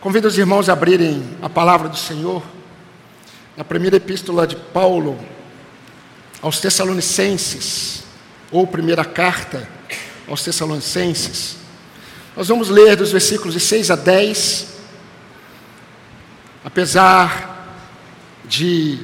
Convido os irmãos a abrirem a palavra do Senhor na primeira epístola de Paulo aos Tessalonicenses, ou primeira carta aos Tessalonicenses. Nós vamos ler dos versículos de 6 a 10, apesar de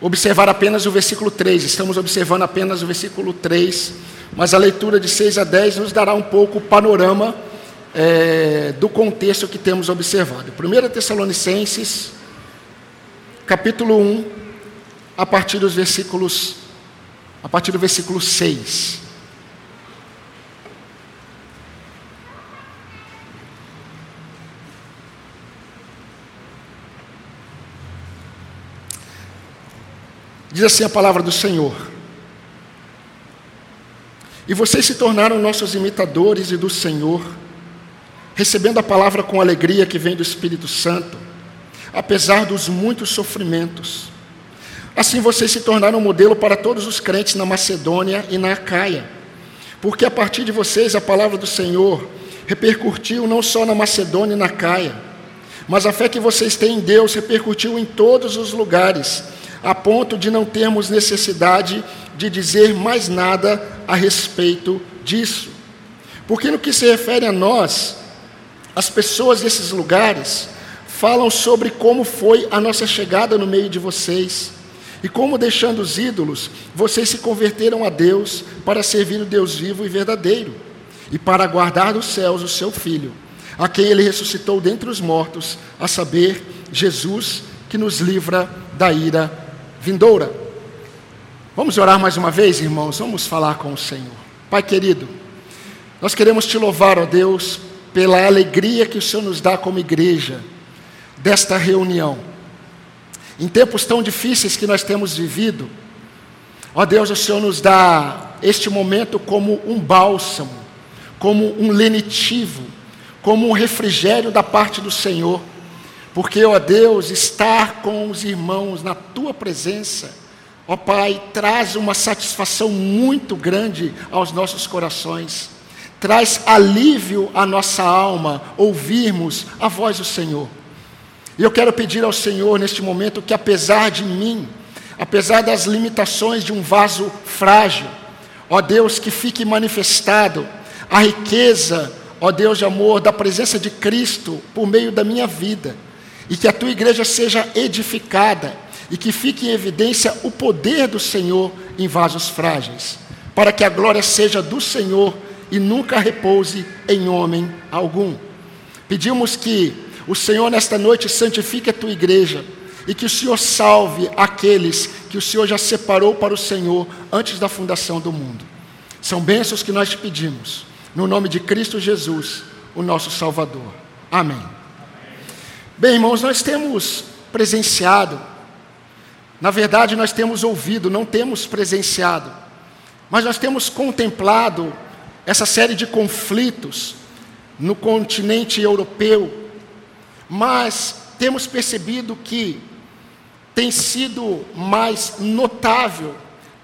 observar apenas o versículo 3, estamos observando apenas o versículo 3, mas a leitura de 6 a 10 nos dará um pouco o panorama é, do contexto que temos observado. 1 Tessalonicenses, capítulo 1, a partir dos versículos, a partir do versículo 6. Diz assim a palavra do Senhor. E vocês se tornaram nossos imitadores e do Senhor recebendo a palavra com alegria que vem do Espírito Santo, apesar dos muitos sofrimentos. Assim vocês se tornaram modelo para todos os crentes na Macedônia e na Acaia, porque a partir de vocês a palavra do Senhor repercutiu não só na Macedônia e na Acaia, mas a fé que vocês têm em Deus repercutiu em todos os lugares, a ponto de não termos necessidade de dizer mais nada a respeito disso. Porque no que se refere a nós, as pessoas desses lugares falam sobre como foi a nossa chegada no meio de vocês e como, deixando os ídolos, vocês se converteram a Deus para servir o Deus vivo e verdadeiro e para guardar dos céus o seu Filho, a quem ele ressuscitou dentre os mortos, a saber, Jesus, que nos livra da ira vindoura. Vamos orar mais uma vez, irmãos? Vamos falar com o Senhor. Pai querido, nós queremos te louvar, ó Deus, pela alegria que o Senhor nos dá como igreja, desta reunião. Em tempos tão difíceis que nós temos vivido, ó Deus, o Senhor nos dá este momento como um bálsamo, como um lenitivo, como um refrigério da parte do Senhor, porque, ó Deus, estar com os irmãos na tua presença, ó Pai, traz uma satisfação muito grande aos nossos corações traz alívio à nossa alma ouvirmos a voz do Senhor. E eu quero pedir ao Senhor neste momento que, apesar de mim, apesar das limitações de um vaso frágil, ó Deus, que fique manifestado a riqueza, ó Deus de amor, da presença de Cristo por meio da minha vida, e que a tua igreja seja edificada, e que fique em evidência o poder do Senhor em vasos frágeis, para que a glória seja do Senhor e nunca repouse em homem algum. Pedimos que o Senhor nesta noite santifique a tua igreja e que o Senhor salve aqueles que o Senhor já separou para o Senhor antes da fundação do mundo. São bênçãos que nós te pedimos, no nome de Cristo Jesus, o nosso Salvador. Amém. Bem, irmãos, nós temos presenciado, na verdade, nós temos ouvido, não temos presenciado, mas nós temos contemplado essa série de conflitos no continente europeu, mas temos percebido que tem sido mais notável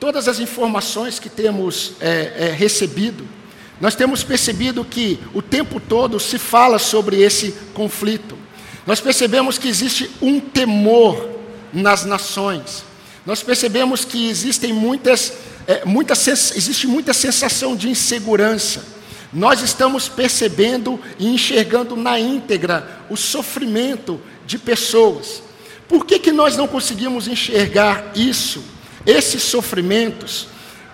todas as informações que temos é, é, recebido. Nós temos percebido que o tempo todo se fala sobre esse conflito. Nós percebemos que existe um temor nas nações. Nós percebemos que existem muitas é, muita, existe muita sensação de insegurança. Nós estamos percebendo e enxergando na íntegra o sofrimento de pessoas. Por que, que nós não conseguimos enxergar isso, esses sofrimentos?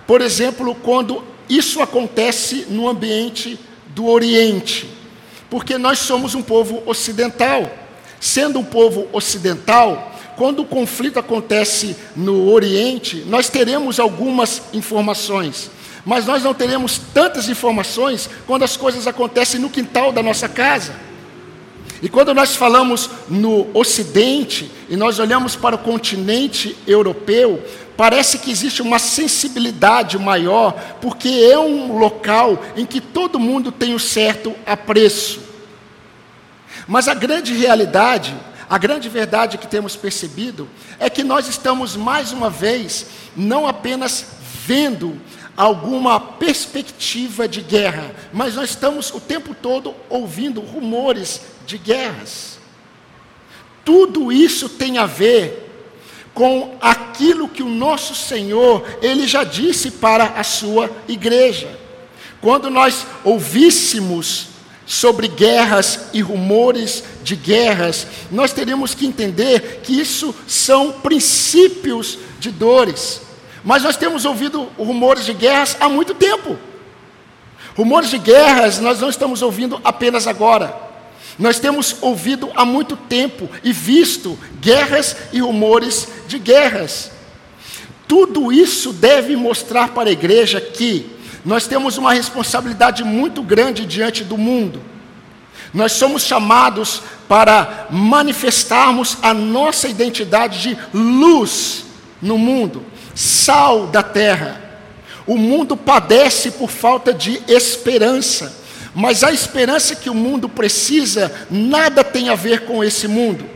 Por exemplo, quando isso acontece no ambiente do Oriente, porque nós somos um povo ocidental. Sendo um povo ocidental, quando o conflito acontece no Oriente, nós teremos algumas informações, mas nós não teremos tantas informações quando as coisas acontecem no quintal da nossa casa. E quando nós falamos no Ocidente e nós olhamos para o continente europeu, parece que existe uma sensibilidade maior, porque é um local em que todo mundo tem o certo apreço. Mas a grande realidade a grande verdade que temos percebido é que nós estamos mais uma vez não apenas vendo alguma perspectiva de guerra, mas nós estamos o tempo todo ouvindo rumores de guerras. Tudo isso tem a ver com aquilo que o nosso Senhor, ele já disse para a sua igreja. Quando nós ouvíssemos sobre guerras e rumores de guerras, nós teríamos que entender que isso são princípios de dores. Mas nós temos ouvido rumores de guerras há muito tempo. Rumores de guerras nós não estamos ouvindo apenas agora. Nós temos ouvido há muito tempo e visto guerras e rumores de guerras. Tudo isso deve mostrar para a igreja que nós temos uma responsabilidade muito grande diante do mundo. Nós somos chamados para manifestarmos a nossa identidade de luz no mundo sal da terra. O mundo padece por falta de esperança, mas a esperança que o mundo precisa nada tem a ver com esse mundo.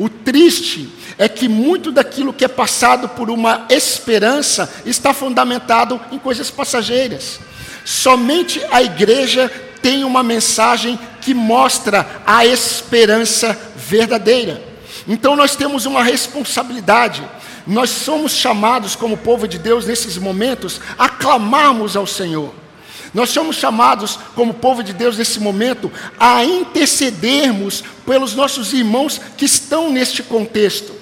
O triste é que muito daquilo que é passado por uma esperança está fundamentado em coisas passageiras. Somente a igreja tem uma mensagem que mostra a esperança verdadeira. Então nós temos uma responsabilidade nós somos chamados, como povo de Deus, nesses momentos, a clamarmos ao Senhor. Nós somos chamados, como povo de Deus, nesse momento, a intercedermos pelos nossos irmãos que estão neste contexto.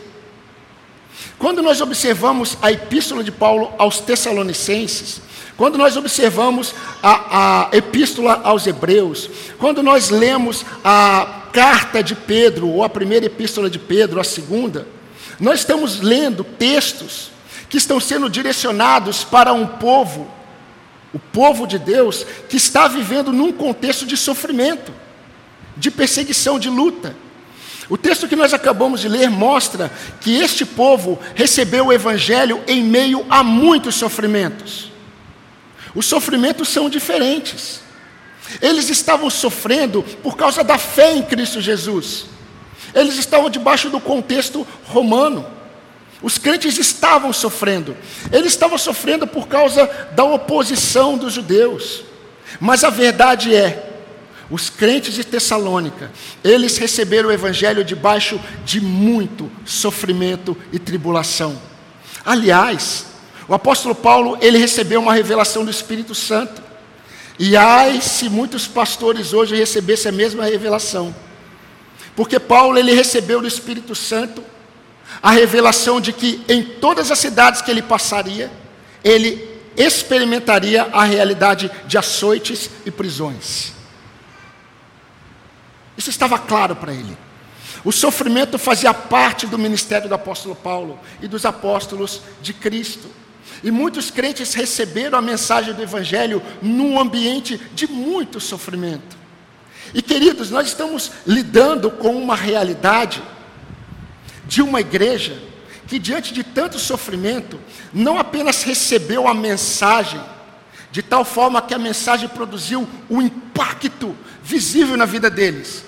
Quando nós observamos a epístola de Paulo aos Tessalonicenses, quando nós observamos a, a, epístola aos Hebreus, quando nós lemos a carta de Pedro, ou a primeira epístola de Pedro, a segunda, nós estamos lendo textos que estão sendo direcionados para um povo, o povo de Deus, que está vivendo num contexto de sofrimento, de perseguição, de luta. O texto que nós acabamos de ler mostra que este povo recebeu o Evangelho em meio a muitos sofrimentos. Os sofrimentos são diferentes. Eles estavam sofrendo por causa da fé em Cristo Jesus. Eles estavam debaixo do contexto romano. Os crentes estavam sofrendo. Eles estavam sofrendo por causa da oposição dos judeus. Mas a verdade é, os crentes de Tessalônica, eles receberam o evangelho debaixo de muito sofrimento e tribulação. Aliás, o apóstolo Paulo, ele recebeu uma revelação do Espírito Santo. E ai se muitos pastores hoje recebessem a mesma revelação. Porque Paulo ele recebeu do Espírito Santo a revelação de que em todas as cidades que ele passaria, ele experimentaria a realidade de açoites e prisões. Isso estava claro para ele. O sofrimento fazia parte do ministério do apóstolo Paulo e dos apóstolos de Cristo. E muitos crentes receberam a mensagem do Evangelho num ambiente de muito sofrimento. E queridos, nós estamos lidando com uma realidade de uma igreja que, diante de tanto sofrimento, não apenas recebeu a mensagem, de tal forma que a mensagem produziu um impacto visível na vida deles.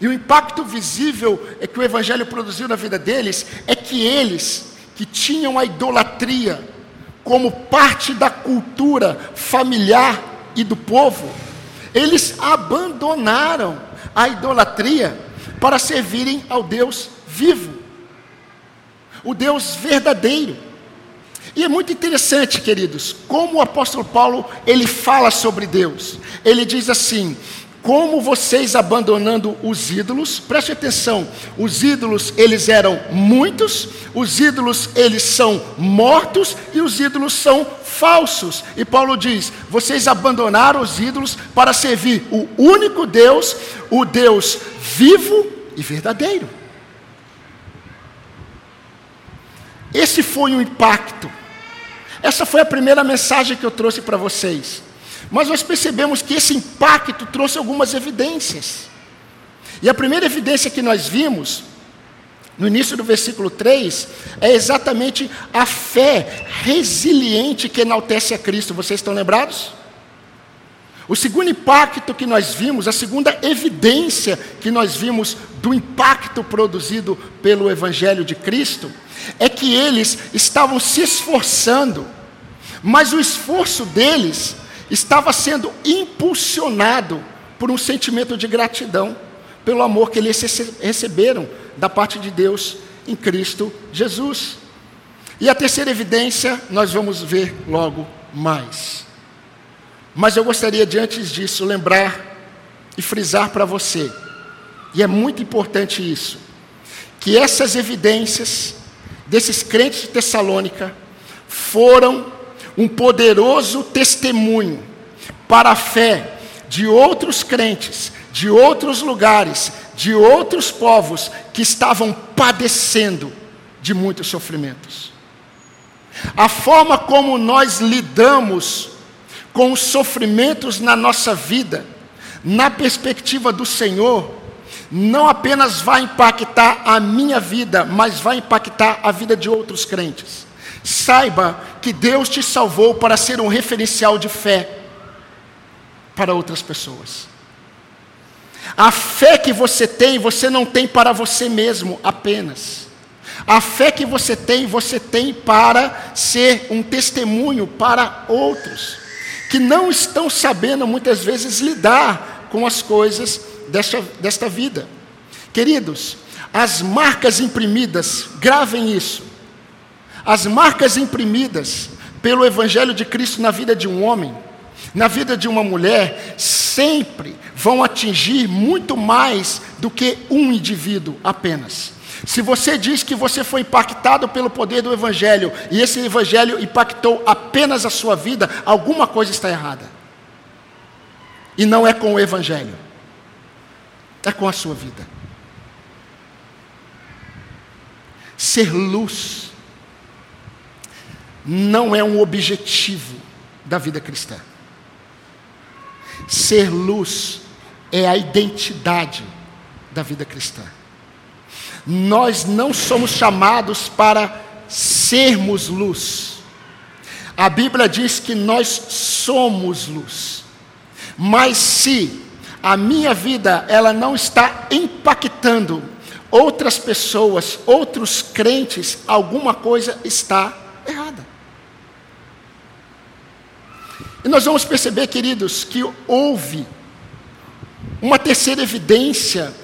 E o impacto visível é que o Evangelho produziu na vida deles é que eles, que tinham a idolatria como parte da cultura familiar e do povo, eles abandonaram a idolatria para servirem ao Deus vivo, o Deus verdadeiro. E é muito interessante, queridos, como o apóstolo Paulo ele fala sobre Deus. Ele diz assim: como vocês abandonando os ídolos, preste atenção, os ídolos eles eram muitos, os ídolos eles são mortos e os ídolos são falsos. E Paulo diz: vocês abandonaram os ídolos para servir o único Deus, o Deus vivo e verdadeiro. Esse foi o impacto. Essa foi a primeira mensagem que eu trouxe para vocês. Mas nós percebemos que esse impacto trouxe algumas evidências. E a primeira evidência que nós vimos, no início do versículo 3, é exatamente a fé resiliente que enaltece a Cristo. Vocês estão lembrados? O segundo impacto que nós vimos, a segunda evidência que nós vimos do impacto produzido pelo Evangelho de Cristo, é que eles estavam se esforçando Mas o esforço deles estava sendo impulsionado por um sentimento de gratidão, pelo amor que eles receberam da parte de Deus em Cristo Jesus. E a terceira evidência nós vamos ver logo mais. Mas eu gostaria de antes disso lembrar e frisar para você, e é muito importante isso, que essas evidências desses crentes de Tessalônica foram um poderoso testemunho para a fé de outros crentes, de outros lugares, de outros povos que estavam padecendo de muitos sofrimentos. A forma como nós lidamos com os sofrimentos na nossa vida, na perspectiva do Senhor, não apenas vai impactar a minha vida, mas vai impactar a vida de outros crentes. Saiba que Deus te salvou para ser um referencial de fé para outras pessoas. A fé que você tem, você não tem para você mesmo apenas. A fé que você tem, você tem para ser um testemunho para outros que não estão sabendo muitas vezes lidar com as coisas desta, desta vida. Queridos, as marcas imprimidas, gravem isso. As marcas imprimidas pelo Evangelho de Cristo na vida de um homem, na vida de uma mulher, sempre vão atingir muito mais do que um indivíduo apenas. Se você diz que você foi impactado pelo poder do Evangelho e esse Evangelho impactou apenas a sua vida, alguma coisa está errada. E não é com o Evangelho, é com a sua vida. Ser luz não é um objetivo da vida cristã. Ser luz é a identidade da vida cristã. Nós não somos chamados para sermos luz. A Bíblia diz que nós somos luz. Mas se a minha vida ela não está impactando outras pessoas, outros crentes, alguma coisa está errada. E nós vamos perceber, queridos, que houve uma terceira evidência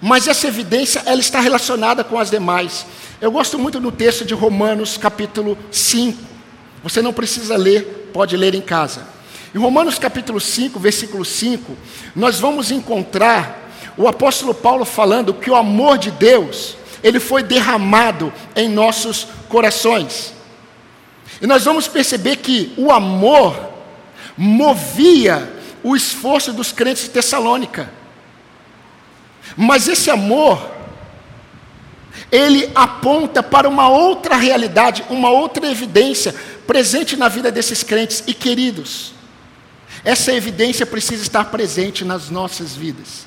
mas essa evidência ela está relacionada com as demais. Eu gosto muito do texto de Romanos capítulo 5. Você não precisa ler, pode ler em casa. Em Romanos capítulo 5, versículo 5, nós vamos encontrar o apóstolo Paulo falando que o amor de Deus, ele foi derramado em nossos corações. E nós vamos perceber que o amor movia o esforço dos crentes de Tessalônica. Mas esse amor, ele aponta para uma outra realidade, uma outra evidência presente na vida desses crentes e queridos. Essa evidência precisa estar presente nas nossas vidas.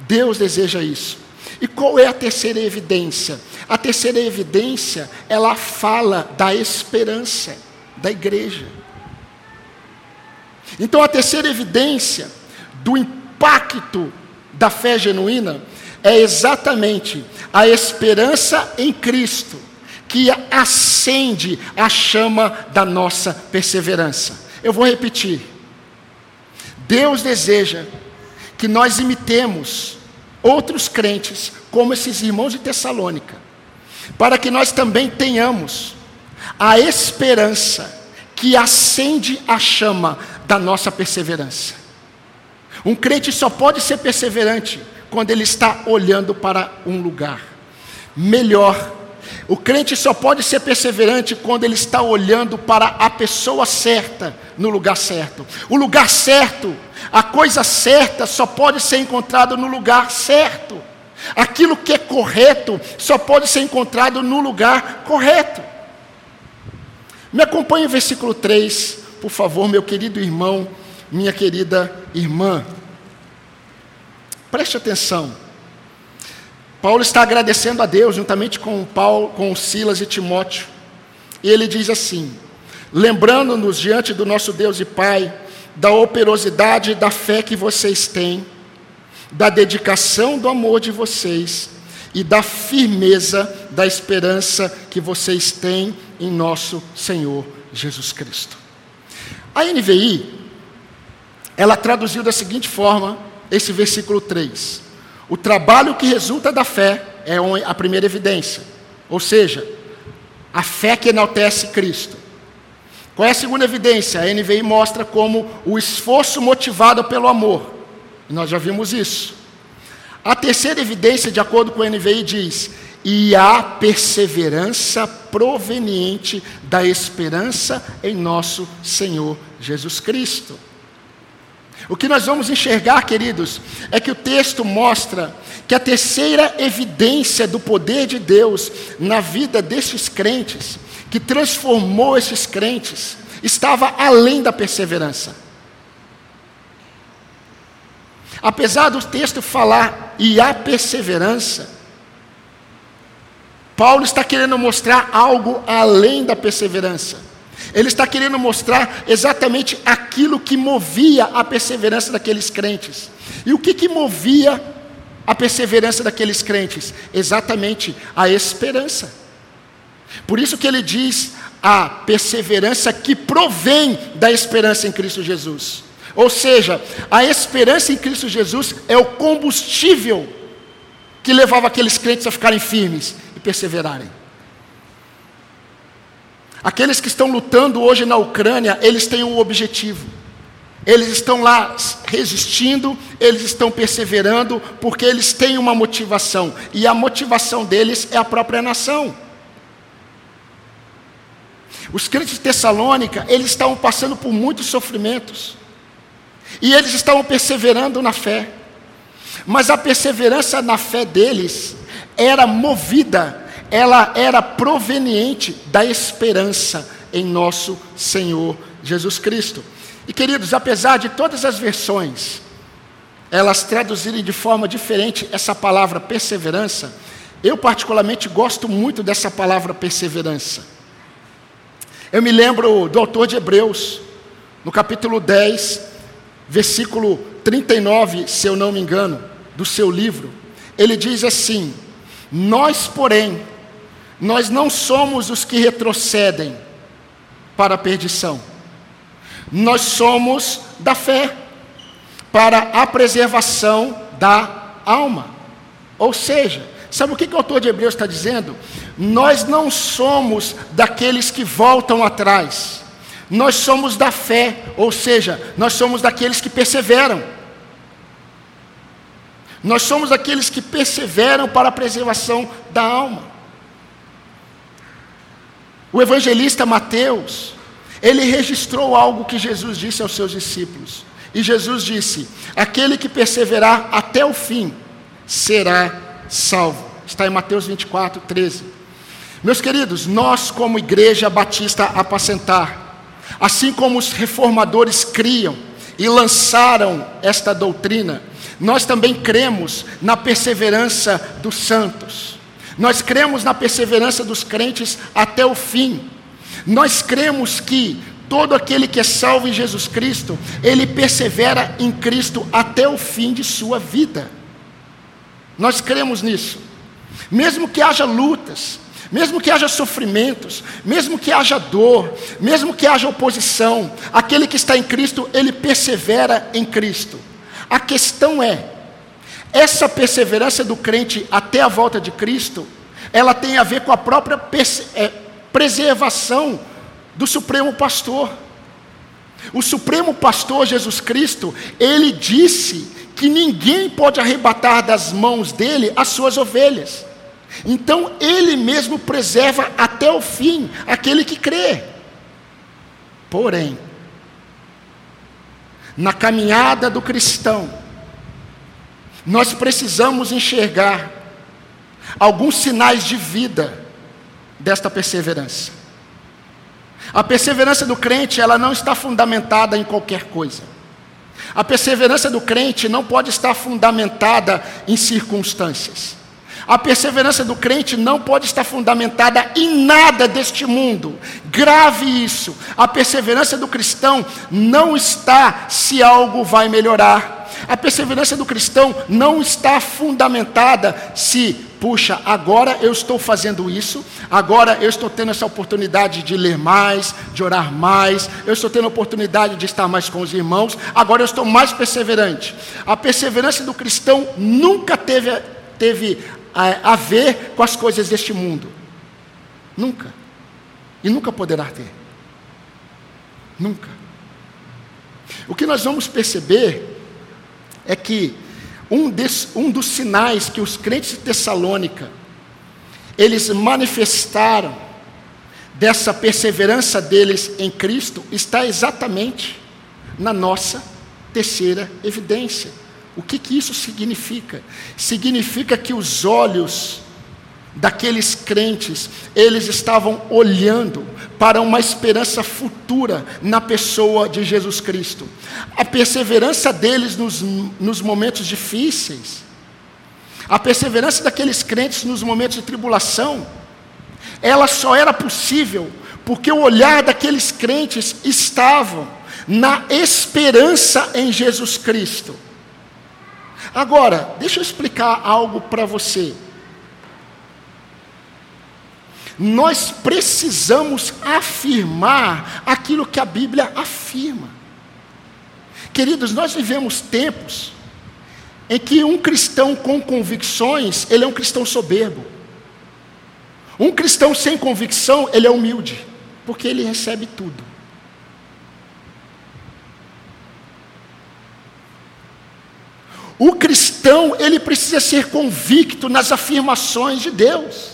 Deus deseja isso. E qual é a terceira evidência? A terceira evidência, ela fala da esperança da igreja. Então a terceira evidência do impacto da fé genuína é exatamente a esperança em Cristo que acende a chama da nossa perseverança. Eu vou repetir. Deus deseja que nós imitemos outros crentes, como esses irmãos de Tessalônica, para que nós também tenhamos a esperança que acende a chama da nossa perseverança. Um crente só pode ser perseverante quando ele está olhando para um lugar. Melhor, o crente só pode ser perseverante quando ele está olhando para a pessoa certa no lugar certo. O lugar certo, a coisa certa só pode ser encontrado no lugar certo. Aquilo que é correto só pode ser encontrado no lugar correto. Me acompanhe o versículo 3, por favor, meu querido irmão minha querida irmã. Preste atenção. Paulo está agradecendo a Deus juntamente com Paulo, com Silas e Timóteo. E ele diz assim: lembrando-nos diante do nosso Deus e Pai da operosidade da fé que vocês têm, da dedicação do amor de vocês e da firmeza da esperança que vocês têm em nosso Senhor Jesus Cristo. A NVI, ela traduziu da seguinte forma esse versículo 3: O trabalho que resulta da fé é a primeira evidência, ou seja, a fé que enaltece Cristo. Qual é a segunda evidência? A NVI mostra como o esforço motivado pelo amor. Nós já vimos isso. A terceira evidência, de acordo com a NVI, diz: e a perseverança proveniente da esperança em nosso Senhor Jesus Cristo. O que nós vamos enxergar, queridos, é que o texto mostra que a terceira evidência do poder de Deus na vida desses crentes, que transformou esses crentes, estava além da perseverança. Apesar do texto falar e a perseverança, Paulo está querendo mostrar algo além da perseverança. Ele está querendo mostrar exatamente aquilo que movia a perseverança daqueles crentes. E o que, que movia a perseverança daqueles crentes? Exatamente a esperança. Por isso que ele diz a perseverança que provém da esperança em Cristo Jesus. Ou seja, a esperança em Cristo Jesus é o combustível que levava aqueles crentes a ficarem firmes e perseverarem. Aqueles que estão lutando hoje na Ucrânia, eles têm um objetivo. Eles estão lá resistindo, eles estão perseverando, porque eles têm uma motivação, e a motivação deles é a própria nação. Os crentes de Tessalônica, eles estavam passando por muitos sofrimentos, e eles estavam perseverando na fé, mas a perseverança na fé deles era movida ela era proveniente da esperança em nosso Senhor Jesus Cristo. E queridos, apesar de todas as versões elas traduzirem de forma diferente essa palavra perseverança, eu particularmente gosto muito dessa palavra perseverança. Eu me lembro do autor de Hebreus, no capítulo 10, versículo 39, se eu não me engano, do seu livro, ele diz assim: Nós, porém, nós não somos os que retrocedem para a perdição. Nós somos da fé para a preservação da alma. Ou seja, sabe o que, o autor de Hebreus está dizendo? Nós não somos daqueles que voltam atrás. Nós somos da fé, ou seja, nós somos daqueles que perseveram. Nós somos daqueles que perseveram para a preservação da alma. O evangelista Mateus, ele registrou algo que Jesus disse aos seus discípulos. E Jesus disse: Aquele que perseverar até o fim será salvo. Está em Mateus 24, 13. Meus queridos, nós, como Igreja Batista Apacentar, assim como os reformadores criam e lançaram esta doutrina, nós também cremos na perseverança dos santos. Nós cremos na perseverança dos crentes até o fim. Nós cremos que todo aquele que é salvo em Jesus Cristo, ele persevera em Cristo até o fim de sua vida. Nós cremos nisso. Mesmo que haja lutas, mesmo que haja sofrimentos, mesmo que haja dor, mesmo que haja oposição, aquele que está em Cristo, ele persevera em Cristo. A questão é, essa perseverança do crente até a volta de Cristo, ela tem a ver com a própria é, preservação do Supremo Pastor. O Supremo Pastor Jesus Cristo, ele disse que ninguém pode arrebatar das mãos dele as suas ovelhas. Então ele mesmo preserva até o fim aquele que crê. Porém, na caminhada do cristão, nós precisamos enxergar alguns sinais de vida desta perseverança. A perseverança do crente, ela não está fundamentada em qualquer coisa. A perseverança do crente não pode estar fundamentada em circunstâncias. A perseverança do crente não pode estar fundamentada em nada deste mundo. Grave isso. A perseverança do cristão não está se algo vai melhorar. A perseverança do cristão não está fundamentada se puxa, agora eu estou fazendo isso, agora eu estou tendo essa oportunidade de ler mais, de orar mais, eu estou tendo a oportunidade de estar mais com os irmãos, agora eu estou mais perseverante. A perseverança do cristão nunca teve, teve a, a ver com as coisas deste mundo. Nunca. E nunca poderá ter. Nunca. O que nós vamos perceber é que um, des, um dos sinais que os crentes de Tessalônica eles manifestaram dessa perseverança deles em Cristo está exatamente na nossa terceira evidência. O que, que isso significa? Significa que os olhos daqueles crentes, eles estavam olhando para uma esperança futura na pessoa de Jesus Cristo. A perseverança deles nos, nos momentos difíceis, a perseverança daqueles crentes nos momentos de tribulação, ela só era possível porque o olhar daqueles crentes estava na esperança em Jesus Cristo. Agora, deixa eu explicar algo para você. Nós precisamos afirmar aquilo que a Bíblia afirma. Queridos, nós vivemos tempos em que um cristão com convicções, ele é um cristão soberbo. Um cristão sem convicção, ele é humilde, porque ele recebe tudo. O cristão, ele precisa ser convicto nas afirmações de Deus.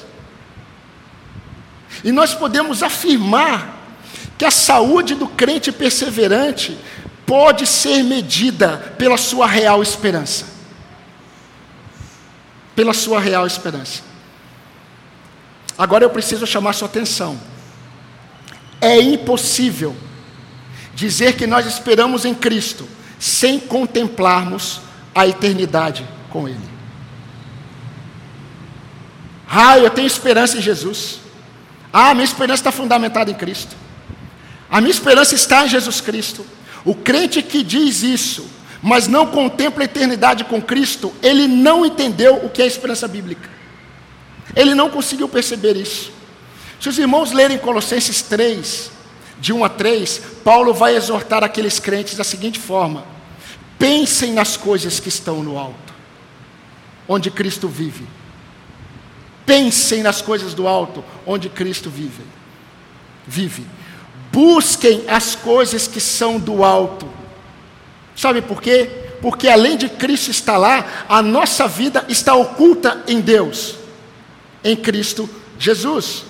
E nós podemos afirmar que a saúde do crente perseverante pode ser medida pela sua real esperança. Pela sua real esperança. Agora eu preciso chamar sua atenção. É impossível dizer que nós esperamos em Cristo sem contemplarmos a eternidade com Ele. Ah, eu tenho esperança em Jesus. Ah, minha esperança está fundamentada em Cristo. A minha esperança está em Jesus Cristo. O crente que diz isso, mas não contempla a eternidade com Cristo, ele não entendeu o que é esperança bíblica. Ele não conseguiu perceber isso. Se os irmãos lerem Colossenses 3, de 1 a 3, Paulo vai exortar aqueles crentes da seguinte forma: pensem nas coisas que estão no alto, onde Cristo vive Pensem nas coisas do alto, onde Cristo vive. Vive. Busquem as coisas que são do alto. Sabe por quê? Porque além de Cristo estar lá, a nossa vida está oculta em Deus, em Cristo Jesus.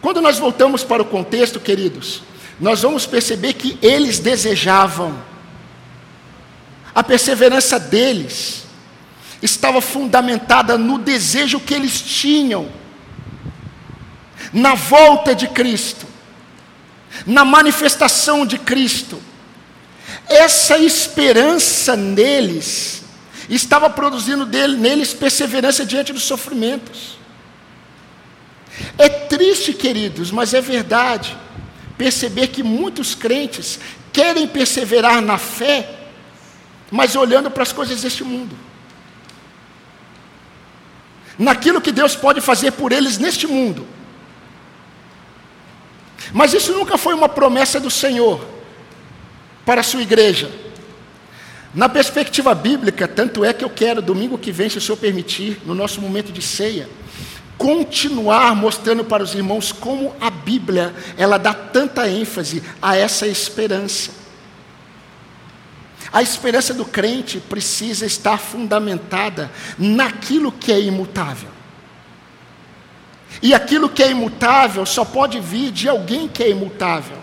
Quando nós voltamos para o contexto, queridos, nós vamos perceber que eles desejavam, a perseverança deles, estava fundamentada no desejo que eles tinham, na volta de Cristo, na manifestação de Cristo. Essa esperança neles estava produzindo dele, neles perseverança diante dos sofrimentos. É triste, queridos, mas é verdade, perceber que muitos crentes querem perseverar na fé, mas olhando para as coisas deste mundo naquilo que Deus pode fazer por eles neste mundo. Mas isso nunca foi uma promessa do Senhor para a sua igreja. Na perspectiva bíblica, tanto é que eu quero, domingo que vem, se o Senhor permitir, no nosso momento de ceia, continuar mostrando para os irmãos como a Bíblia, ela dá tanta ênfase a essa esperança. A esperança do crente precisa estar fundamentada naquilo que é imutável. E aquilo que é imutável só pode vir de alguém que é imutável.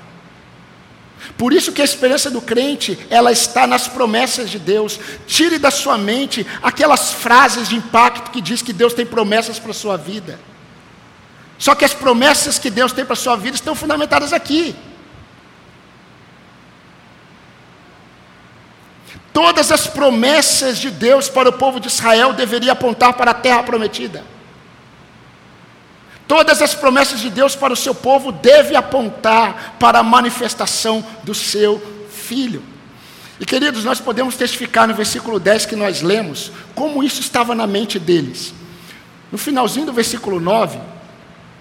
Por isso que a esperança do crente, ela está nas promessas de Deus. Tire da sua mente aquelas frases de impacto que diz que Deus tem promessas para a sua vida. Só que as promessas que Deus tem para a sua vida estão fundamentadas aqui. Todas as promessas de Deus para o povo de Israel deveriam apontar para a terra prometida. Todas as promessas de Deus para o seu povo devem apontar para a manifestação do seu filho. E queridos, nós podemos testificar no versículo 10 que nós lemos, como isso estava na mente deles. No finalzinho do versículo 9,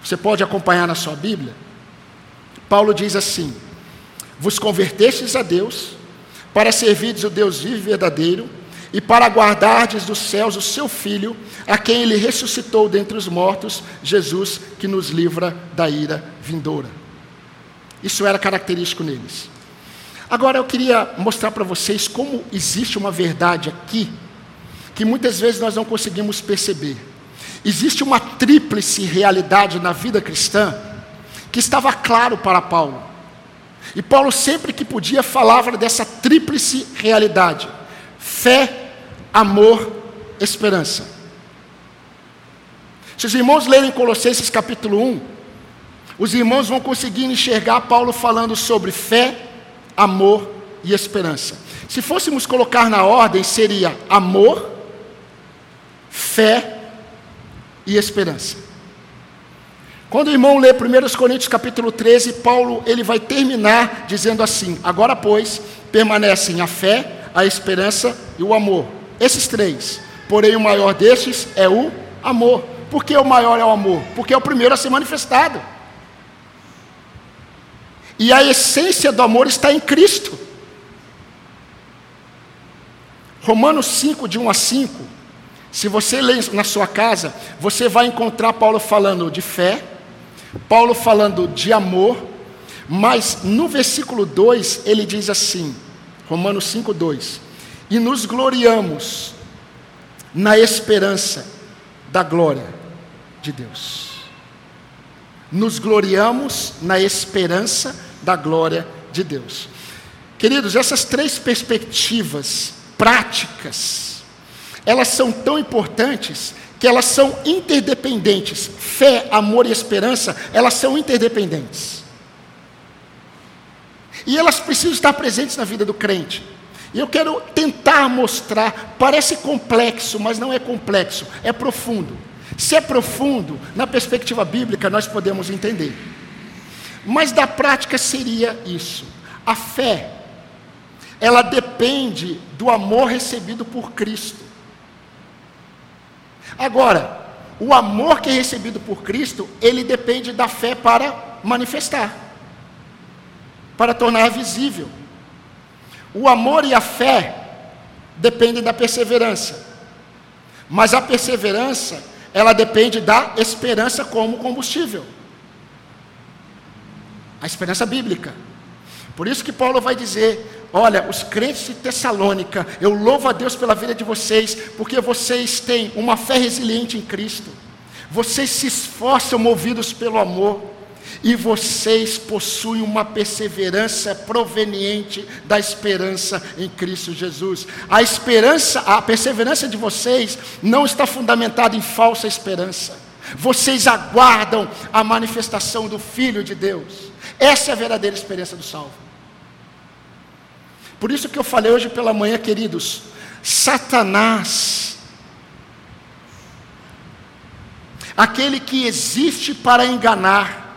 você pode acompanhar na sua Bíblia, Paulo diz assim: Vos convertestes a Deus, para servirdes o Deus vivo e verdadeiro, e para guardardes dos céus o seu Filho, a quem ele ressuscitou dentre os mortos, Jesus, que nos livra da ira vindoura. Isso era característico neles. Agora eu queria mostrar para vocês como existe uma verdade aqui, que muitas vezes nós não conseguimos perceber. Existe uma tríplice realidade na vida cristã que estava claro para Paulo. E Paulo, sempre que podia, falava dessa tríplice realidade: fé, amor, esperança. Se os irmãos lerem Colossenses capítulo 1, os irmãos vão conseguir enxergar Paulo falando sobre fé, amor e esperança. Se fôssemos colocar na ordem, seria amor, fé e esperança. Quando o irmão lê 1 Coríntios capítulo 13, Paulo ele vai terminar dizendo assim: Agora, pois, permanecem a fé, a esperança e o amor. Esses três. Porém, o maior destes é o amor. Por que o maior é o amor? Porque é o primeiro a ser manifestado. E a essência do amor está em Cristo. Romanos 5, de 1 a 5, se você ler na sua casa, você vai encontrar Paulo falando de fé, Paulo falando de amor, mas no versículo 2 ele diz assim, Romanos 5, 2: E nos gloriamos na esperança da glória de Deus. Nos gloriamos na esperança da glória de Deus. Queridos, essas três perspectivas práticas, elas são tão importantes que elas são interdependentes. Fé, amor e esperança, elas são interdependentes. E elas precisam estar presentes na vida do crente. E eu quero tentar mostrar, parece complexo, mas não é complexo, é profundo. Se é profundo, na perspectiva bíblica, nós podemos entender. Mas da prática seria isso. A fé, ela depende do amor recebido por Cristo. Agora, o amor que é recebido por Cristo, ele depende da fé para manifestar, para tornar visível. O amor e a fé dependem da perseverança, mas a perseverança, ela depende da esperança como combustível a esperança bíblica. Por isso que Paulo vai dizer: Olha, os crentes de Tessalônica, eu louvo a Deus pela vida de vocês, porque vocês têm uma fé resiliente em Cristo, vocês se esforçam movidos pelo amor, e vocês possuem uma perseverança proveniente da esperança em Cristo Jesus. A esperança, a perseverança de vocês não está fundamentada em falsa esperança. Vocês aguardam a manifestação do Filho de Deus. Essa é a verdadeira experiência do salvo. Por isso que eu falei hoje pela manhã, queridos, Satanás, aquele que existe para enganar,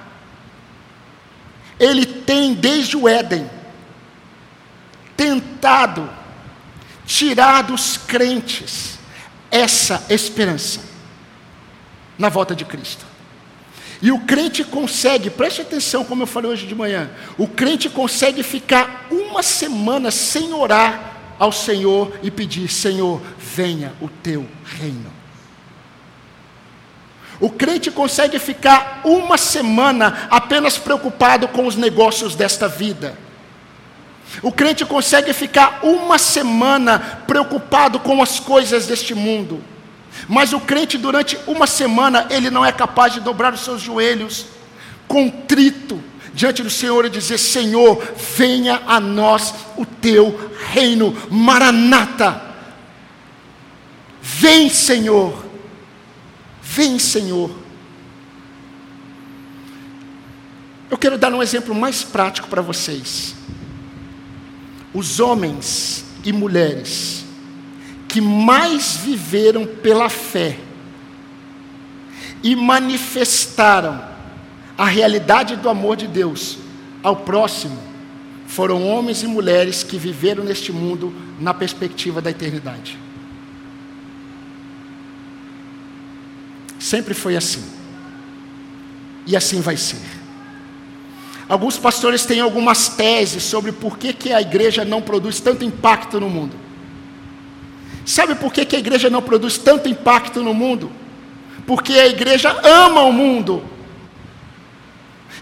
ele tem desde o Éden tentado tirar dos crentes essa esperança na volta de Cristo. E o crente consegue, preste atenção, como eu falei hoje de manhã, o crente consegue ficar uma semana sem orar ao Senhor e pedir: Senhor, venha o teu reino. O crente consegue ficar uma semana apenas preocupado com os negócios desta vida. O crente consegue ficar uma semana preocupado com as coisas deste mundo. Mas o crente, durante uma semana, ele não é capaz de dobrar os seus joelhos, contrito, diante do Senhor e dizer: Senhor, venha a nós o teu reino, Maranata. Vem, Senhor, vem, Senhor. Eu quero dar um exemplo mais prático para vocês. Os homens e mulheres que mais viveram pela fé e manifestaram a realidade do amor de Deus ao próximo foram homens e mulheres que viveram neste mundo na perspectiva da eternidade. Sempre foi assim. E assim vai ser. Alguns pastores têm algumas teses sobre por que, que a igreja não produz tanto impacto no mundo. Sabe por que, que a igreja não produz tanto impacto no mundo? Porque a igreja ama o mundo.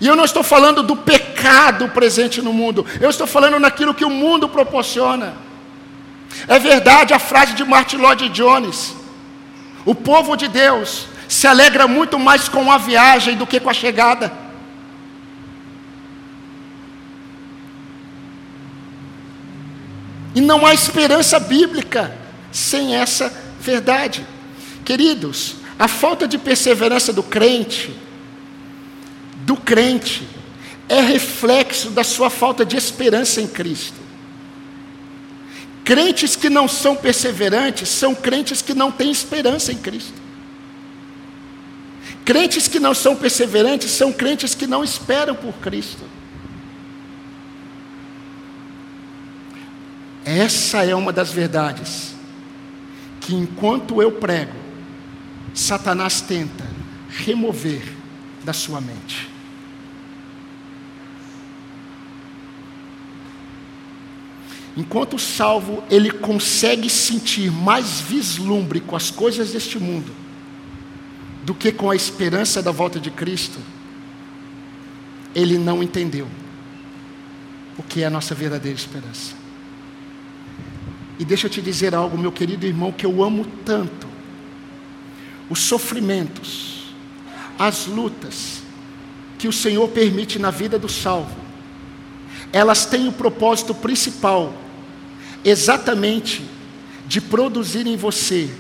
E eu não estou falando do pecado presente no mundo, eu estou falando naquilo que o mundo proporciona. É verdade a frase de Martin Lloyd Jones: o povo de Deus se alegra muito mais com a viagem do que com a chegada. E não há esperança bíblica sem essa verdade. Queridos, a falta de perseverança do crente, do crente, é reflexo da sua falta de esperança em Cristo. Crentes que não são perseverantes são crentes que não têm esperança em Cristo. Crentes que não são perseverantes são crentes que não esperam por Cristo. Essa é uma das verdades que enquanto eu prego, Satanás tenta remover da sua mente. Enquanto salvo, ele consegue sentir mais vislumbre com as coisas deste mundo do que com a esperança da volta de Cristo, ele não entendeu o que é a nossa verdadeira esperança. E deixa eu te dizer algo, meu querido irmão, que eu amo tanto. Os sofrimentos, as lutas que o Senhor permite na vida do salvo, elas têm o propósito principal, exatamente, de produzir em você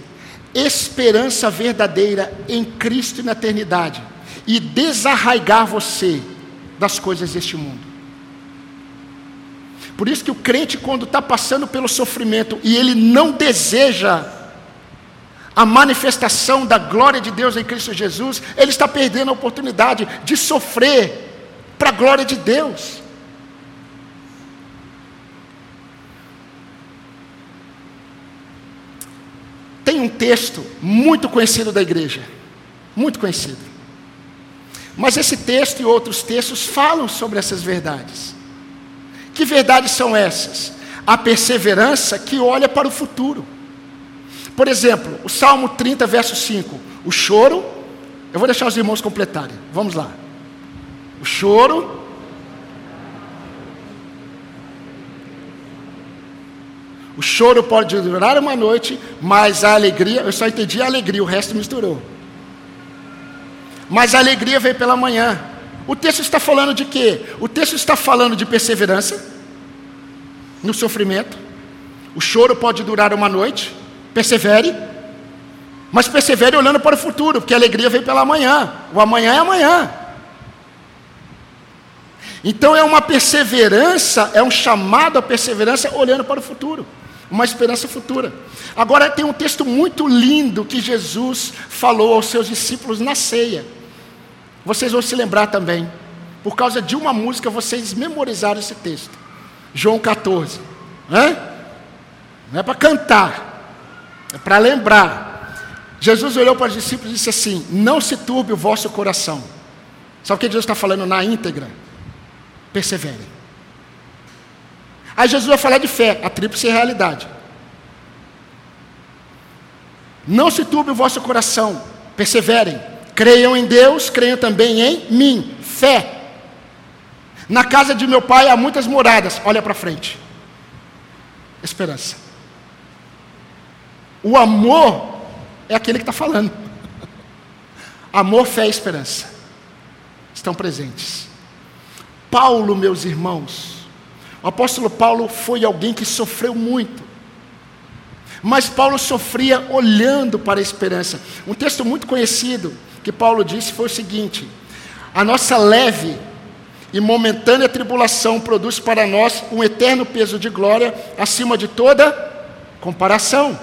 esperança verdadeira em Cristo e na eternidade, e desarraigar você das coisas deste mundo. Por isso que o crente, quando está passando pelo sofrimento e ele não deseja a manifestação da glória de Deus em Cristo Jesus, ele está perdendo a oportunidade de sofrer para a glória de Deus. Tem um texto muito conhecido da igreja, muito conhecido. Mas esse texto e outros textos falam sobre essas verdades. Que verdades são essas? A perseverança que olha para o futuro. Por exemplo, o Salmo 30, verso 5. O choro, eu vou deixar os irmãos completarem. Vamos lá. O choro. O choro pode durar uma noite, mas a alegria, eu só entendi a alegria, o resto misturou. Mas a alegria vem pela manhã. O texto está falando de quê? O texto está falando de perseverança no sofrimento. O choro pode durar uma noite, persevere, mas persevere olhando para o futuro, porque a alegria vem pela manhã. O amanhã é amanhã. Então é uma perseverança, é um chamado à perseverança olhando para o futuro, uma esperança futura. Agora tem um texto muito lindo que Jesus falou aos seus discípulos na ceia. Vocês vão se lembrar também. Por causa de uma música, vocês memorizaram esse texto. João 14. Hã? Não é para cantar, é para lembrar. Jesus olhou para os discípulos e disse assim: Não se turbe o vosso coração. Sabe o que Jesus está falando na íntegra? Perseverem. Aí Jesus vai falar de fé, a tríplice realidade. Não se turbe o vosso coração, perseverem. Creiam em Deus, creiam também em mim. Fé. Na casa de meu pai há muitas moradas. Olha para frente. Esperança. O amor é aquele que está falando. Amor, fé e esperança estão presentes. Paulo, meus irmãos, o apóstolo Paulo foi alguém que sofreu muito. Mas Paulo sofria olhando para a esperança. Um texto muito conhecido que Paulo disse foi o seguinte: a nossa leve e momentânea tribulação produz para nós um eterno peso de glória acima de toda comparação.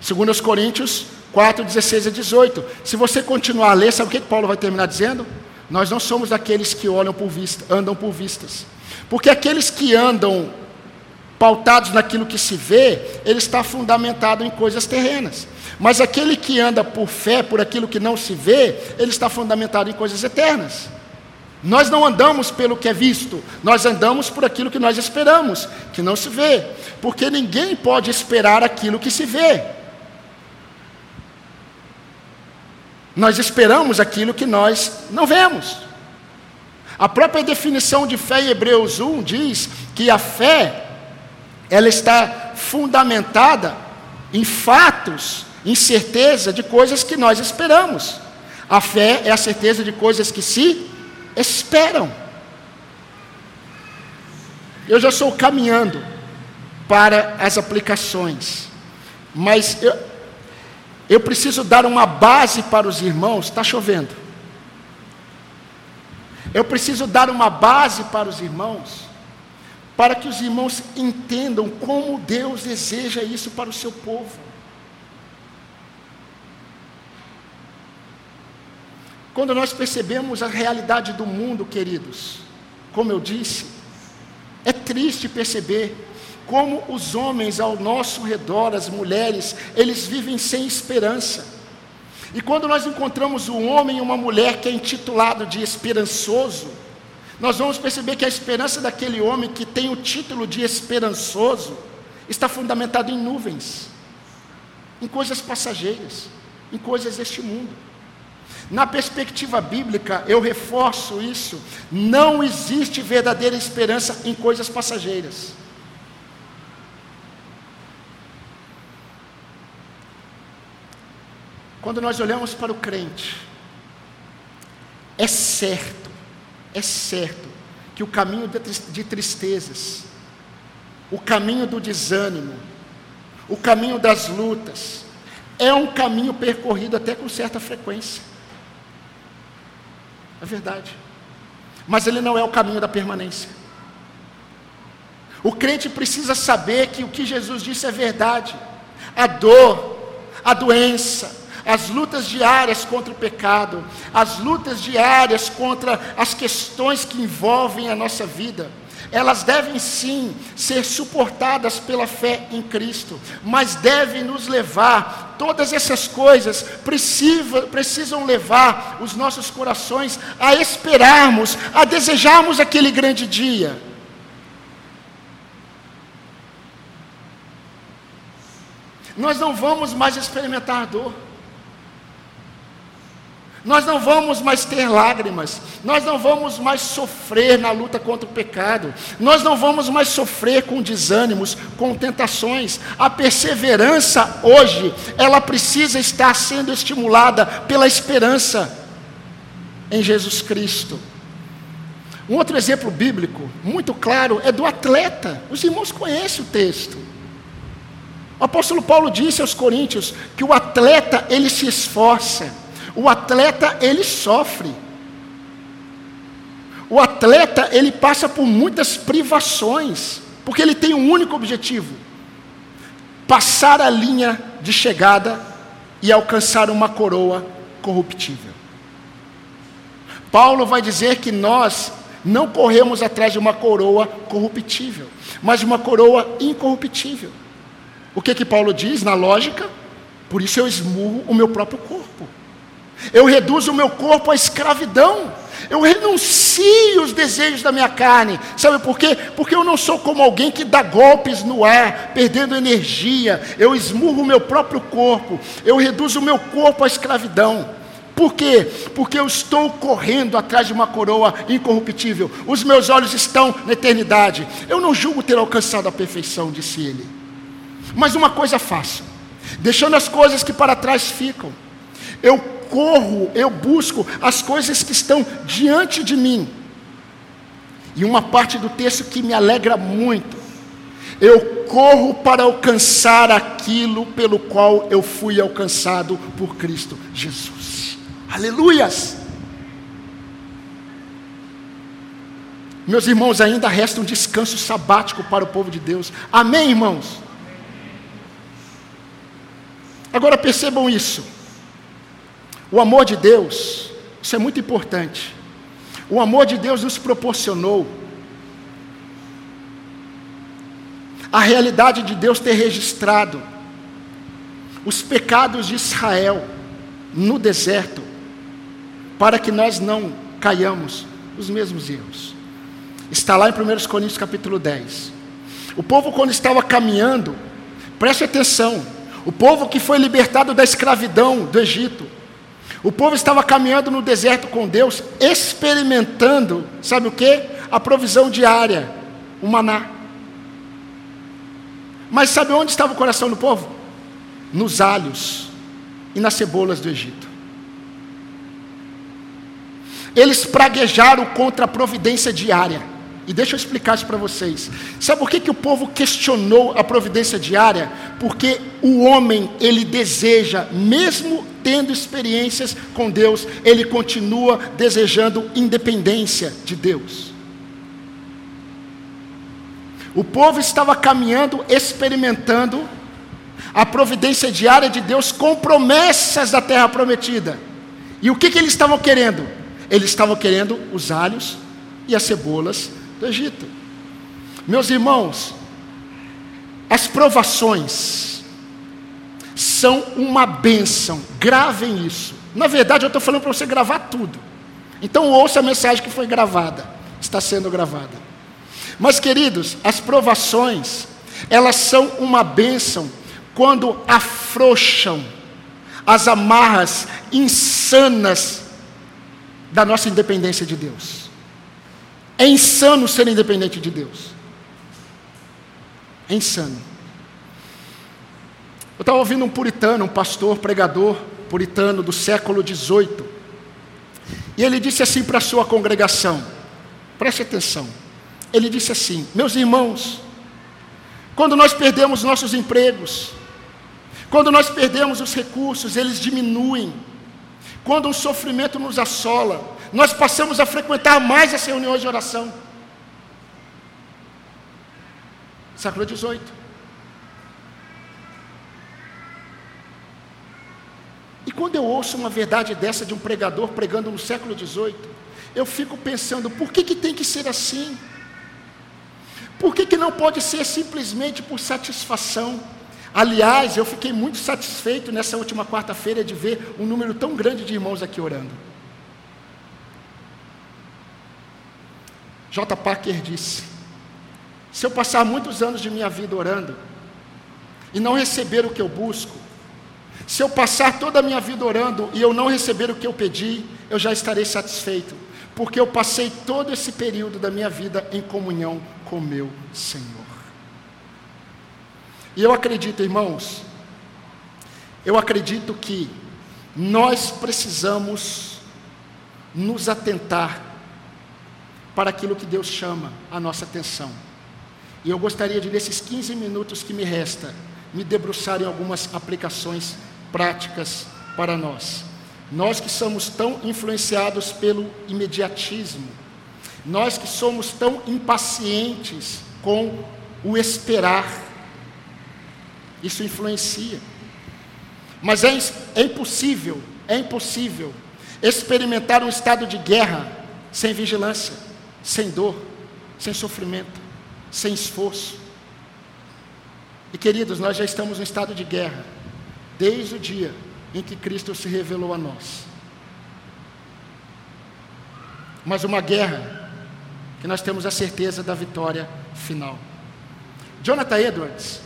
Segundo os Coríntios 4, 16 a 18. Se você continuar a ler, sabe o que Paulo vai terminar dizendo? Nós não somos daqueles que olham por vista, andam por vistas. Porque aqueles que andam pautados naquilo que se vê, ele está fundamentado em coisas terrenas. Mas aquele que anda por fé, por aquilo que não se vê, ele está fundamentado em coisas eternas. Nós não andamos pelo que é visto, nós andamos por aquilo que nós esperamos, que não se vê, porque ninguém pode esperar aquilo que se vê. Nós esperamos aquilo que nós não vemos. A própria definição de fé em Hebreus 1 diz que a fé ela está fundamentada em fatos, em certeza de coisas que nós esperamos. A fé é a certeza de coisas que se esperam. Eu já estou caminhando para as aplicações, mas eu, eu preciso dar uma base para os irmãos. Está chovendo. Eu preciso dar uma base para os irmãos, para que os irmãos entendam como Deus deseja isso para o seu povo. Quando nós percebemos a realidade do mundo, queridos, como eu disse, é triste perceber como os homens ao nosso redor, as mulheres, eles vivem sem esperança. E quando nós encontramos um homem e uma mulher que é intitulado de esperançoso, nós vamos perceber que a esperança daquele homem que tem o título de esperançoso está fundamentado em nuvens, em coisas passageiras, em coisas deste mundo. Na perspectiva bíblica, eu reforço isso: não existe verdadeira esperança em coisas passageiras. Quando nós olhamos para o crente, é certo, é certo que o caminho de tristezas, o caminho do desânimo, o caminho das lutas, é um caminho percorrido até com certa frequência. É verdade. Mas ele não é o caminho da permanência. O crente precisa saber que o que Jesus disse é verdade. A dor, a doença, as lutas diárias contra o pecado, as lutas diárias contra as questões que envolvem a nossa vida, elas devem sim ser suportadas pela fé em Cristo, mas devem nos levar, todas essas coisas precisam, precisam levar os nossos corações a esperarmos, a desejarmos aquele grande dia. Nós não vamos mais experimentar dor. Nós não vamos mais ter lágrimas, nós não vamos mais sofrer na luta contra o pecado, nós não vamos mais sofrer com desânimos, com tentações. A perseverança hoje, ela precisa estar sendo estimulada pela esperança em Jesus Cristo. Um outro exemplo bíblico, muito claro, é do atleta. Os irmãos conhecem o texto. O apóstolo Paulo disse aos Coríntios que o atleta, ele se esforça o atleta, ele sofre. O atleta, ele passa por muitas privações, porque ele tem um único objetivo: passar a linha de chegada e alcançar uma coroa corruptível. Paulo vai dizer que nós não corremos atrás de uma coroa corruptível, mas de uma coroa incorruptível. O que que Paulo diz na lógica? Por isso eu esmurro o meu próprio corpo. Eu reduzo o meu corpo à escravidão. Eu renuncio os desejos da minha carne. Sabe por quê? Porque eu não sou como alguém que dá golpes no ar, perdendo energia. Eu esmurro o meu próprio corpo. Eu reduzo o meu corpo à escravidão. Por quê? Porque eu estou correndo atrás de uma coroa incorruptível. Os meus olhos estão na eternidade. Eu não julgo ter alcançado a perfeição, disse ele. Mas uma coisa faço: deixando as coisas que para trás ficam. Eu corro, eu busco as coisas que estão diante de mim. E uma parte do texto que me alegra muito. Eu corro para alcançar aquilo pelo qual eu fui alcançado por Cristo Jesus. Aleluias! Meus irmãos, ainda resta um descanso sabático para o povo de Deus. Amém, irmãos? Agora percebam isso. O amor de Deus, isso é muito importante. O amor de Deus nos proporcionou a realidade de Deus ter registrado os pecados de Israel no deserto, para que nós não caiamos os mesmos erros. Está lá em 1 Coríntios capítulo 10. O povo, quando estava caminhando, preste atenção, o povo que foi libertado da escravidão do Egito, o povo estava caminhando no deserto com Deus, experimentando, sabe o que? A provisão diária, o maná. Mas sabe onde estava o coração do povo? Nos alhos e nas cebolas do Egito. Eles praguejaram contra a providência diária. E deixa eu explicar isso para vocês. Sabe por que, que o povo questionou a providência diária? Porque o homem, ele deseja, mesmo tendo experiências com Deus, ele continua desejando independência de Deus. O povo estava caminhando, experimentando a providência diária de Deus com promessas da terra prometida. E o que, que eles estavam querendo? Eles estavam querendo os alhos e as cebolas do Egito. Meus irmãos, as provações são uma bênção, gravem isso. Na verdade, eu estou falando para você gravar tudo. Então, ouça a mensagem que foi gravada, está sendo gravada. Mas, queridos, as provações, elas são uma bênção quando afrouxam as amarras insanas da nossa independência de Deus. É insano ser independente de Deus. É insano. Eu estava ouvindo um puritano, um pastor, pregador puritano do século XVIII. E ele disse assim para a sua congregação: preste atenção. Ele disse assim: Meus irmãos, quando nós perdemos nossos empregos, quando nós perdemos os recursos, eles diminuem. Quando um sofrimento nos assola, nós passamos a frequentar mais as reuniões de oração. Século XVIII. E quando eu ouço uma verdade dessa de um pregador pregando no século XVIII, eu fico pensando, por que, que tem que ser assim? Por que, que não pode ser simplesmente por satisfação? Aliás, eu fiquei muito satisfeito nessa última quarta-feira de ver um número tão grande de irmãos aqui orando. J. Parker disse: Se eu passar muitos anos de minha vida orando e não receber o que eu busco, se eu passar toda a minha vida orando e eu não receber o que eu pedi, eu já estarei satisfeito, porque eu passei todo esse período da minha vida em comunhão com meu Senhor. E eu acredito, irmãos, eu acredito que nós precisamos nos atentar para aquilo que Deus chama a nossa atenção. E eu gostaria de, nesses 15 minutos que me resta, me debruçar em algumas aplicações práticas para nós. Nós que somos tão influenciados pelo imediatismo, nós que somos tão impacientes com o esperar, isso influencia. Mas é, é impossível, é impossível experimentar um estado de guerra sem vigilância sem dor, sem sofrimento, sem esforço. E queridos, nós já estamos em estado de guerra, desde o dia em que Cristo se revelou a nós. Mas uma guerra que nós temos a certeza da vitória final. Jonathan Edwards,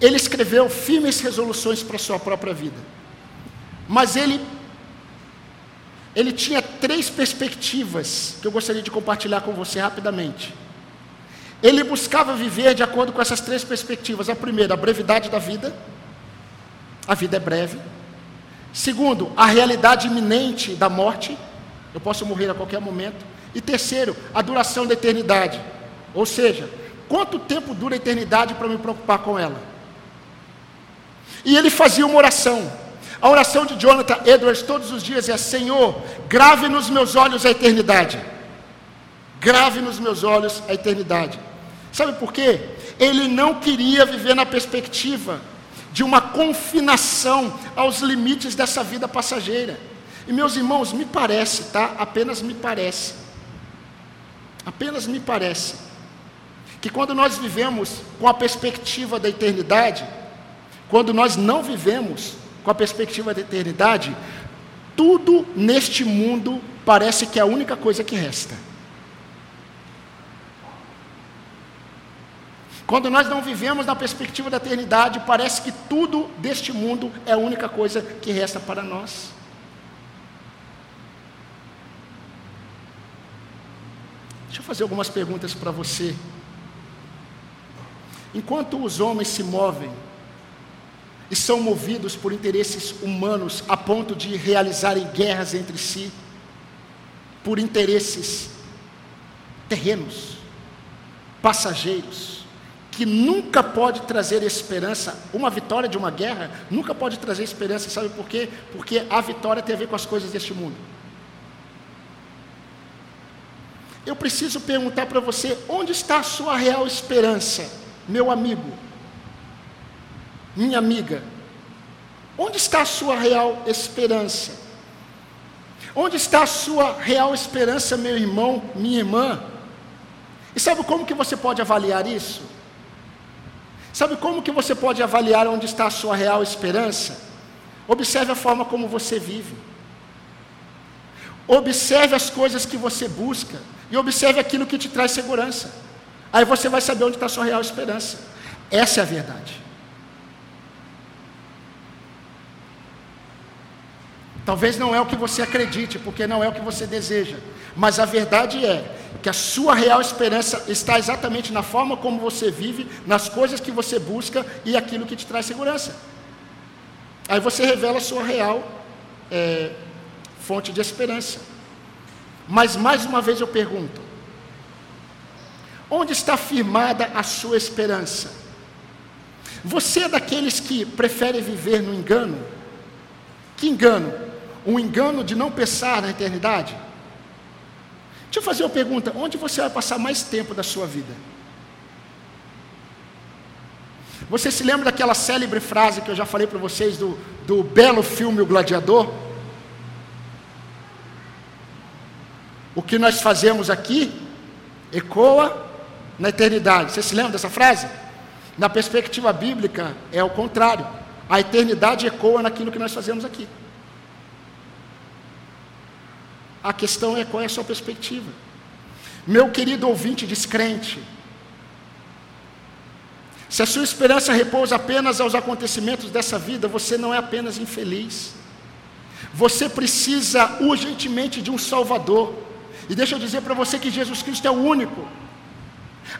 ele escreveu firmes resoluções para a sua própria vida, mas ele ele tinha três perspectivas que eu gostaria de compartilhar com você rapidamente. Ele buscava viver de acordo com essas três perspectivas. A primeira, a brevidade da vida. A vida é breve. Segundo, a realidade iminente da morte. Eu posso morrer a qualquer momento. E terceiro, a duração da eternidade. Ou seja, quanto tempo dura a eternidade para me preocupar com ela? E ele fazia uma oração. A oração de Jonathan Edwards todos os dias é: Senhor, grave nos meus olhos a eternidade. Grave nos meus olhos a eternidade. Sabe por quê? Ele não queria viver na perspectiva de uma confinação aos limites dessa vida passageira. E meus irmãos, me parece, tá? Apenas me parece. Apenas me parece que quando nós vivemos com a perspectiva da eternidade, quando nós não vivemos com a perspectiva da eternidade, tudo neste mundo parece que é a única coisa que resta. Quando nós não vivemos na perspectiva da eternidade, parece que tudo deste mundo é a única coisa que resta para nós. Deixa eu fazer algumas perguntas para você. Enquanto os homens se movem e são movidos por interesses humanos a ponto de realizarem guerras entre si, por interesses terrenos, passageiros, que nunca pode trazer esperança, uma vitória de uma guerra nunca pode trazer esperança, sabe por quê? Porque a vitória tem a ver com as coisas deste mundo. Eu preciso perguntar para você: onde está a sua real esperança, meu amigo, minha amiga? Onde está a sua real esperança? Onde está a sua real esperança, meu irmão, minha irmã? E sabe como que você pode avaliar isso? Sabe como que você pode avaliar onde está a sua real esperança? Observe a forma como você vive. Observe as coisas que você busca e observe aquilo que te traz segurança. Aí você vai saber onde está a sua real esperança. Essa é a verdade. Talvez não é o que você acredite, porque não é o que você deseja. Mas a verdade é que a sua real esperança está exatamente na forma como você vive, nas coisas que você busca e aquilo que te traz segurança. Aí você revela a sua real é, fonte de esperança. Mas mais uma vez eu pergunto: onde está firmada a sua esperança? Você é daqueles que prefere viver no engano? Que engano? Um engano de não pensar na eternidade? Deixa eu fazer uma pergunta: onde você vai passar mais tempo da sua vida? Você se lembra daquela célebre frase que eu já falei para vocês do, do belo filme O Gladiador? O que nós fazemos aqui ecoa na eternidade. Você se lembra dessa frase? Na perspectiva bíblica, é o contrário. A eternidade ecoa naquilo que nós fazemos aqui. A questão é qual é a sua perspectiva. Meu querido ouvinte descrente, se a sua esperança repousa apenas aos acontecimentos dessa vida, você não é apenas infeliz. Você precisa urgentemente de um Salvador. E deixa eu dizer para você que Jesus Cristo é o único.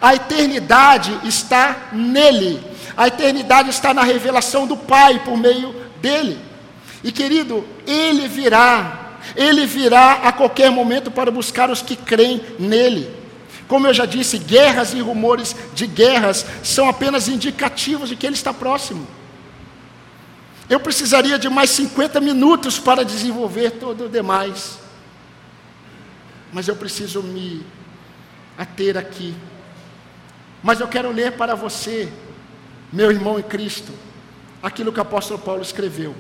A eternidade está nele. A eternidade está na revelação do Pai por meio dele. E querido, ele virá ele virá a qualquer momento para buscar os que creem nele. Como eu já disse, guerras e rumores de guerras são apenas indicativos de que ele está próximo. Eu precisaria de mais 50 minutos para desenvolver todo o demais. Mas eu preciso me ater aqui. Mas eu quero ler para você, meu irmão em Cristo, aquilo que o apóstolo Paulo escreveu.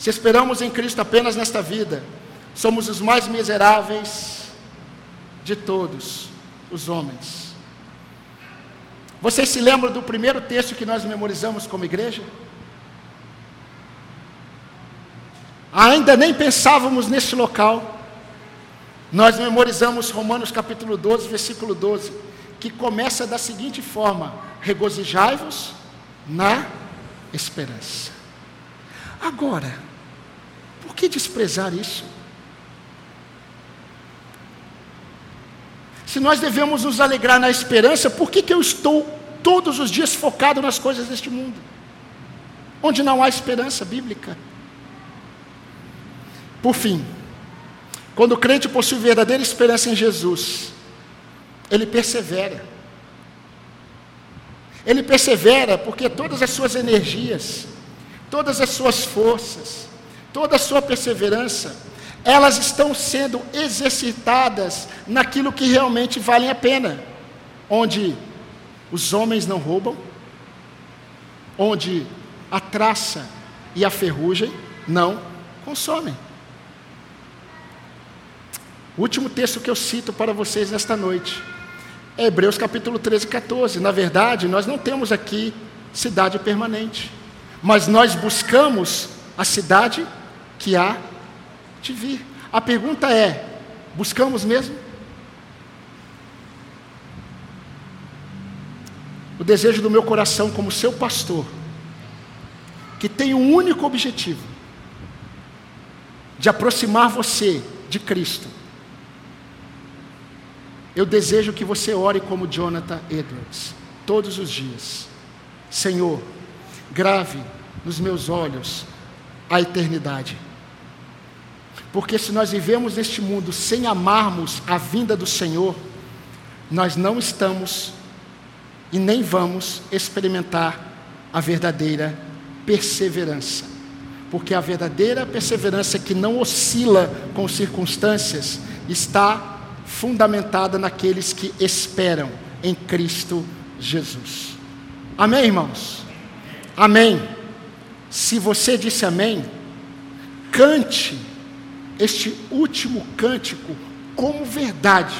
Se esperamos em Cristo apenas nesta vida, somos os mais miseráveis de todos os homens. Vocês se lembram do primeiro texto que nós memorizamos como igreja? Ainda nem pensávamos neste local. Nós memorizamos Romanos capítulo 12, versículo 12, que começa da seguinte forma: regozijai-vos na esperança. Agora, que desprezar isso? Se nós devemos nos alegrar na esperança, por que, que eu estou todos os dias focado nas coisas deste mundo? Onde não há esperança bíblica. Por fim, quando o crente possui verdadeira esperança em Jesus, ele persevera. Ele persevera porque todas as suas energias, todas as suas forças, toda a sua perseverança, elas estão sendo exercitadas naquilo que realmente vale a pena, onde os homens não roubam, onde a traça e a ferrugem não consomem. O último texto que eu cito para vocês nesta noite É Hebreus capítulo 13 e 14. Na verdade, nós não temos aqui cidade permanente, mas nós buscamos a cidade que há de vir. A pergunta é: buscamos mesmo? O desejo do meu coração, como seu pastor, que tem um único objetivo: de aproximar você de Cristo. Eu desejo que você ore como Jonathan Edwards, todos os dias. Senhor, grave nos meus olhos a eternidade. Porque se nós vivemos neste mundo sem amarmos a vinda do Senhor, nós não estamos e nem vamos experimentar a verdadeira perseverança. Porque a verdadeira perseverança que não oscila com circunstâncias está fundamentada naqueles que esperam em Cristo Jesus. Amém, irmãos? Amém. Se você disse amém, cante este último cântico como verdade